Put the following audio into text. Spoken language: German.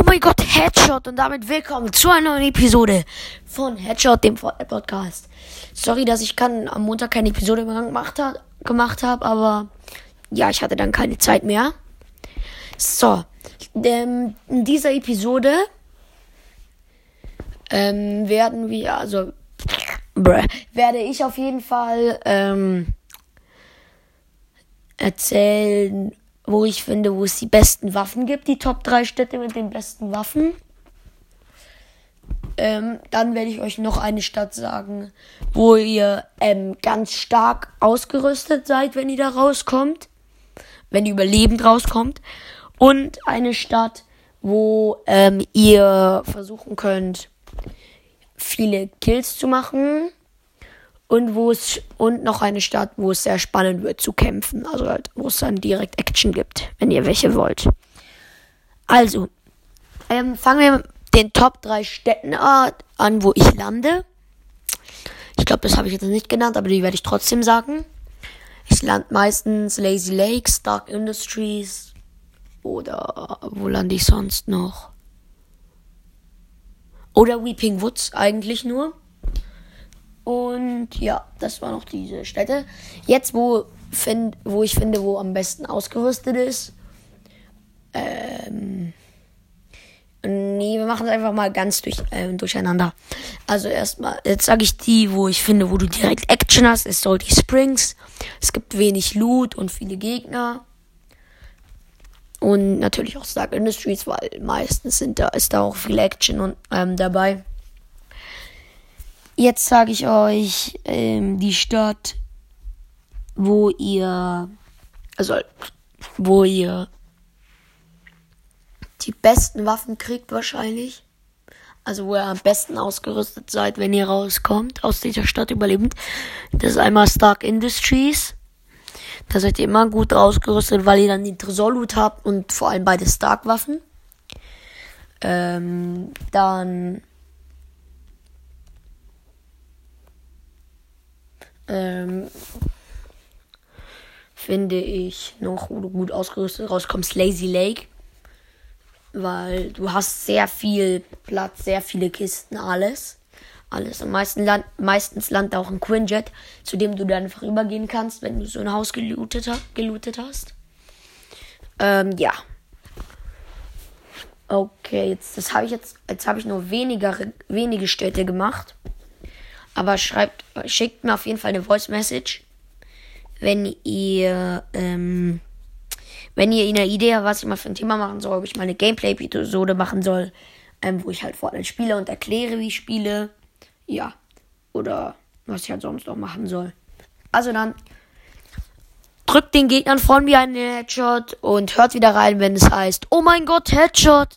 Oh mein Gott, Headshot und damit willkommen zu einer neuen Episode von Headshot, dem Podcast. Sorry, dass ich kann, am Montag keine Episode mehr gemacht, gemacht habe, aber ja, ich hatte dann keine Zeit mehr. So, ähm, in dieser Episode ähm, werden wir, also, bruh, werde ich auf jeden Fall ähm, erzählen, wo ich finde, wo es die besten Waffen gibt, die Top 3 Städte mit den besten Waffen. Ähm, dann werde ich euch noch eine Stadt sagen, wo ihr ähm, ganz stark ausgerüstet seid, wenn ihr da rauskommt. Wenn ihr überlebend rauskommt. Und eine Stadt, wo ähm, ihr versuchen könnt, viele Kills zu machen und wo es und noch eine Stadt, wo es sehr spannend wird zu kämpfen, also halt, wo es dann direkt Action gibt, wenn ihr welche wollt. Also, ähm, fangen wir mit den Top 3 Städten an, wo ich lande. Ich glaube, das habe ich jetzt nicht genannt, aber die werde ich trotzdem sagen. Ich lande meistens Lazy Lakes, Dark Industries oder wo lande ich sonst noch? Oder Weeping Woods eigentlich nur. Und ja, das war noch diese Städte. Jetzt, wo, find, wo ich finde, wo am besten ausgerüstet ist. Ähm. Nee, wir machen es einfach mal ganz durch, äh, durcheinander. Also erstmal, jetzt sage ich die, wo ich finde, wo du direkt Action hast, ist Salty Springs. Es gibt wenig Loot und viele Gegner. Und natürlich auch Stark Industries, weil meistens sind da, ist da auch viel Action und, ähm, dabei. Jetzt sage ich euch ähm, die Stadt, wo ihr, also wo ihr die besten Waffen kriegt wahrscheinlich. Also wo ihr am besten ausgerüstet seid, wenn ihr rauskommt aus dieser Stadt überlebend. Das ist einmal Stark Industries. Da seid ihr immer gut ausgerüstet, weil ihr dann den Tresorloot habt und vor allem beide Stark-Waffen. Ähm, dann ähm, finde ich noch, gut ausgerüstet rauskommst, Lazy Lake. Weil du hast sehr viel Platz, sehr viele Kisten, alles. Alles. Am meisten Land, meistens landet auch ein Quinjet, zu dem du dann einfach übergehen kannst, wenn du so ein Haus gelootet, gelootet hast. Ähm, ja. Okay, jetzt das habe ich jetzt jetzt habe ich nur weniger wenige Städte gemacht. Aber schreibt, schickt mir auf jeden Fall eine Voice Message, wenn ihr, ähm, wenn ihr eine Idee habt, was ich mal für ein Thema machen soll, ob ich mal eine Gameplay-Episode machen soll, ähm, wo ich halt Fortnite spiele und erkläre, wie ich spiele. Ja. Oder was ich halt sonst noch machen soll. Also dann drückt den Gegnern von mir einen Headshot und hört wieder rein, wenn es heißt, oh mein Gott, Headshot.